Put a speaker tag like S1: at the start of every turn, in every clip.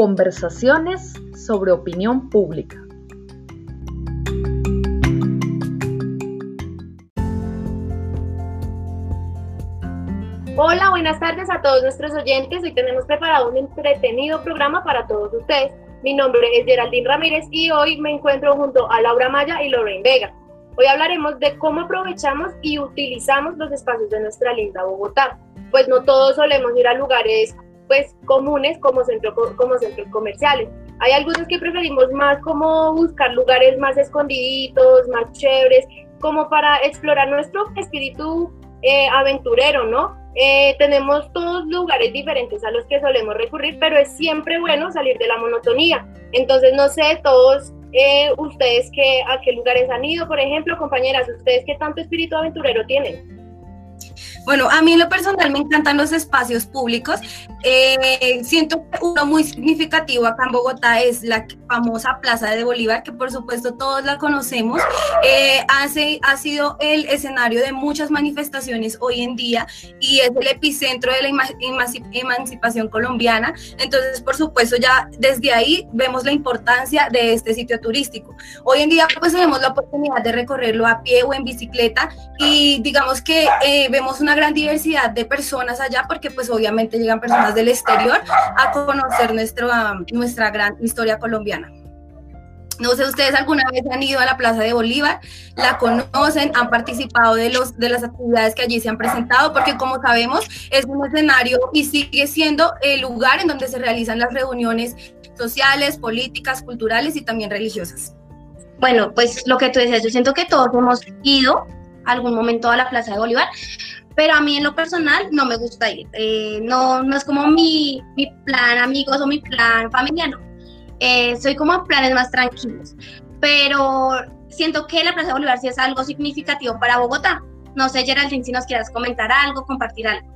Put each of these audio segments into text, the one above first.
S1: Conversaciones sobre opinión pública.
S2: Hola, buenas tardes a todos nuestros oyentes. Hoy tenemos preparado un entretenido programa para todos ustedes. Mi nombre es Geraldine Ramírez y hoy me encuentro junto a Laura Maya y Lorraine Vega. Hoy hablaremos de cómo aprovechamos y utilizamos los espacios de nuestra linda Bogotá. Pues no todos solemos ir a lugares pues comunes como, centro, como centros comerciales. Hay algunos que preferimos más como buscar lugares más escondiditos, más chéveres, como para explorar nuestro espíritu eh, aventurero, ¿no? Eh, tenemos todos lugares diferentes a los que solemos recurrir, pero es siempre bueno salir de la monotonía. Entonces, no sé, todos eh, ustedes que, a qué lugares han ido, por ejemplo, compañeras, ustedes qué tanto espíritu aventurero tienen.
S3: Bueno, a mí en lo personal me encantan los espacios públicos. Eh, siento que uno muy significativo acá en Bogotá es la famosa Plaza de Bolívar, que por supuesto todos la conocemos. Eh, hace, ha sido el escenario de muchas manifestaciones hoy en día y es el epicentro de la emancipación colombiana. Entonces, por supuesto, ya desde ahí vemos la importancia de este sitio turístico. Hoy en día, pues tenemos la oportunidad de recorrerlo a pie o en bicicleta y digamos que eh, vemos una gran diversidad de personas allá porque pues obviamente llegan personas del exterior a conocer nuestra, nuestra gran historia colombiana. No sé, ustedes alguna vez han ido a la Plaza de Bolívar, la conocen, han participado de, los, de las actividades que allí se han presentado, porque como sabemos es un escenario y sigue siendo el lugar en donde se realizan las reuniones sociales, políticas, culturales y también religiosas.
S4: Bueno, pues lo que tú decías, yo siento que todos hemos ido algún momento a la Plaza de Bolívar, pero a mí en lo personal no me gusta ir. Eh, no, no es como mi, mi, plan amigos o mi plan familiar, no. Eh, soy como planes más tranquilos. Pero siento que la Plaza Bolívar sí es algo significativo para Bogotá. No sé, Geraldine, si nos quieras comentar algo, compartir algo.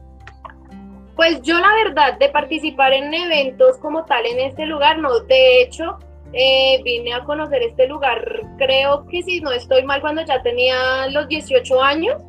S2: Pues yo la verdad de participar en eventos como tal en este lugar, no, de hecho eh, vine a conocer este lugar, creo que si no estoy mal cuando ya tenía los 18 años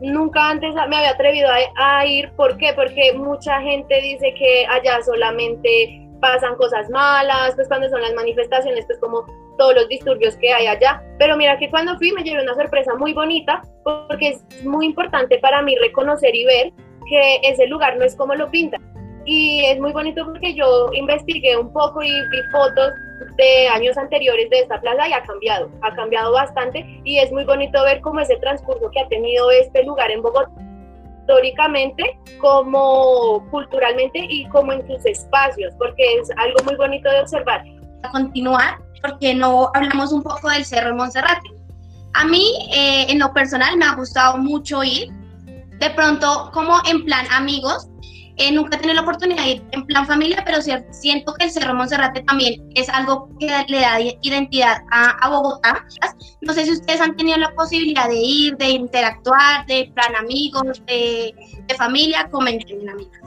S2: nunca antes me había atrevido a, ir. ¿Por qué? Porque mucha gente dice que allá solamente pasan cosas malas, pues cuando son las manifestaciones, pues como todos los disturbios que hay allá. Pero mira que cuando fui me llevé una sorpresa muy bonita porque es muy importante para mí reconocer y ver que ese lugar no es como lo pintan. Y es muy bonito porque yo investigué un poco y vi fotos de años anteriores de esta plaza y ha cambiado, ha cambiado bastante y es muy bonito ver cómo ese transcurso que ha tenido este lugar en Bogotá históricamente, como culturalmente y como en sus espacios, porque es algo muy bonito de observar.
S4: A continuar, porque no hablamos un poco del Cerro de Monserrate. A mí, eh, en lo personal, me ha gustado mucho ir, de pronto como en plan amigos, eh, nunca he tenido la oportunidad de ir en plan familia, pero siento que el Cerro Monserrate también es algo que le da identidad a, Bogotá. No sé si ustedes han tenido la posibilidad de ir, de interactuar, de plan amigos, de, familia, comenten, amigas.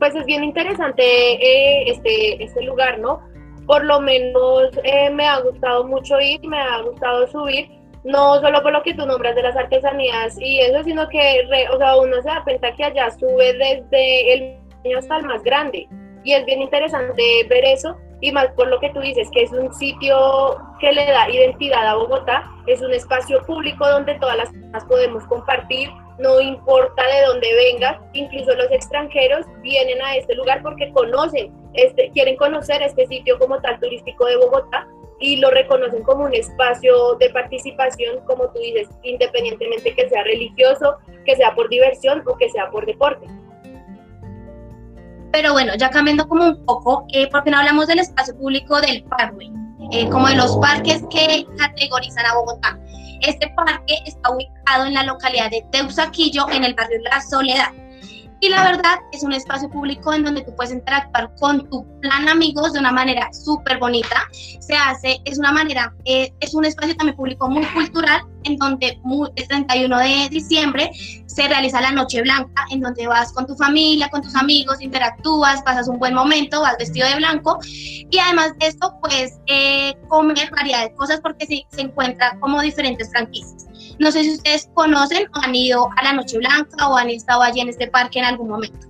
S2: Pues es bien interesante eh, este, este lugar, ¿no? Por lo menos eh, me ha gustado mucho ir, me ha gustado subir no solo por lo que tú nombras de las artesanías y eso, sino que o sea, uno se da cuenta que allá sube desde el niño hasta el más grande. Y es bien interesante ver eso, y más por lo que tú dices, que es un sitio que le da identidad a Bogotá, es un espacio público donde todas las personas podemos compartir, no importa de dónde vengas, incluso los extranjeros vienen a este lugar porque conocen, este, quieren conocer este sitio como tal turístico de Bogotá y lo reconocen como un espacio de participación, como tú dices, independientemente que sea religioso, que sea por diversión o que sea por deporte.
S4: Pero bueno, ya cambiando como un poco, eh, porque no hablamos del espacio público del parque, eh, como de los parques que categorizan a Bogotá. Este parque está ubicado en la localidad de Teusaquillo, en el barrio La Soledad. Y la verdad es un espacio público en donde tú puedes interactuar con tu plan amigos de una manera súper bonita. Se hace, es una manera, eh, es un espacio también público muy cultural en donde el 31 de diciembre se realiza la Noche Blanca, en donde vas con tu familia, con tus amigos, interactúas, pasas un buen momento, vas vestido de blanco y además de esto, pues eh, comer variedad de cosas porque se, se encuentra como diferentes franquicias. No sé si ustedes conocen o han ido a la Noche Blanca o han estado allí en este parque en algún momento.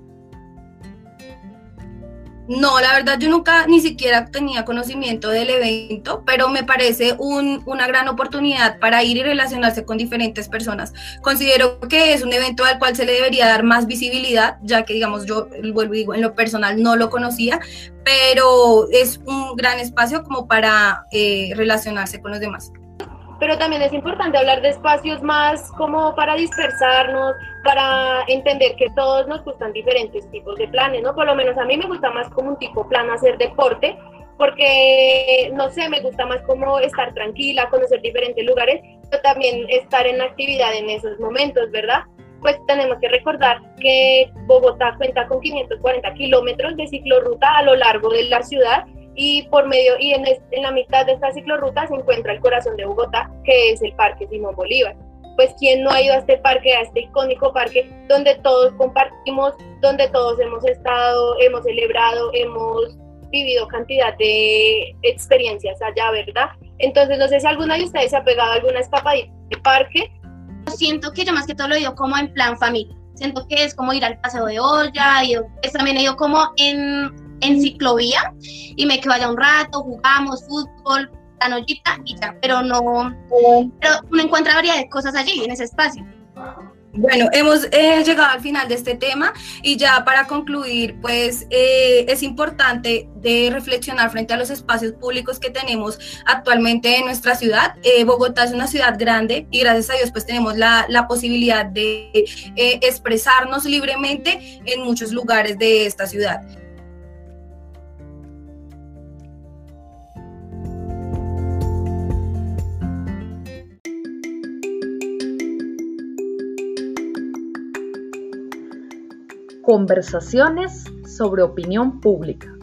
S3: No, la verdad yo nunca ni siquiera tenía conocimiento del evento, pero me parece un, una gran oportunidad para ir y relacionarse con diferentes personas. Considero que es un evento al cual se le debería dar más visibilidad, ya que digamos yo, vuelvo digo, en lo personal no lo conocía, pero es un gran espacio como para eh, relacionarse con los demás
S2: pero también es importante hablar de espacios más como para dispersarnos, para entender que todos nos gustan diferentes tipos de planes, ¿no? Por lo menos a mí me gusta más como un tipo plan hacer deporte, porque, no sé, me gusta más como estar tranquila, conocer diferentes lugares, pero también estar en actividad en esos momentos, ¿verdad? Pues tenemos que recordar que Bogotá cuenta con 540 kilómetros de ciclorruta a lo largo de la ciudad y por medio y en, en, la mitad de esta ciclorruta se encuentra el corazón de Bogotá, que es el Parque Simón Bolívar. Pues quién no ha ido a este parque, a este icónico parque donde todos compartimos, donde todos hemos estado, hemos celebrado, hemos vivido cantidad de experiencias allá, ¿verdad? Entonces no sé si alguna de ustedes se ha pegado a alguna escapadita de parque.
S4: Siento que yo más que todo lo he ido como en plan familia. Siento que es como ir al paseo de olla, y pues también he ido como en en ciclovía y me quedo allá un rato, jugamos fútbol, la nochita y ya, pero no, pero uno encuentra varias cosas allí, en ese espacio.
S3: Bueno, hemos eh, llegado al final de este tema y ya para concluir, pues eh, es importante de reflexionar frente a los espacios públicos que tenemos actualmente en nuestra ciudad. Eh, Bogotá es una ciudad grande y gracias a Dios pues tenemos la, la posibilidad de expresarnos libremente en muchos lugares de esta ciudad.
S1: Conversaciones sobre opinión pública.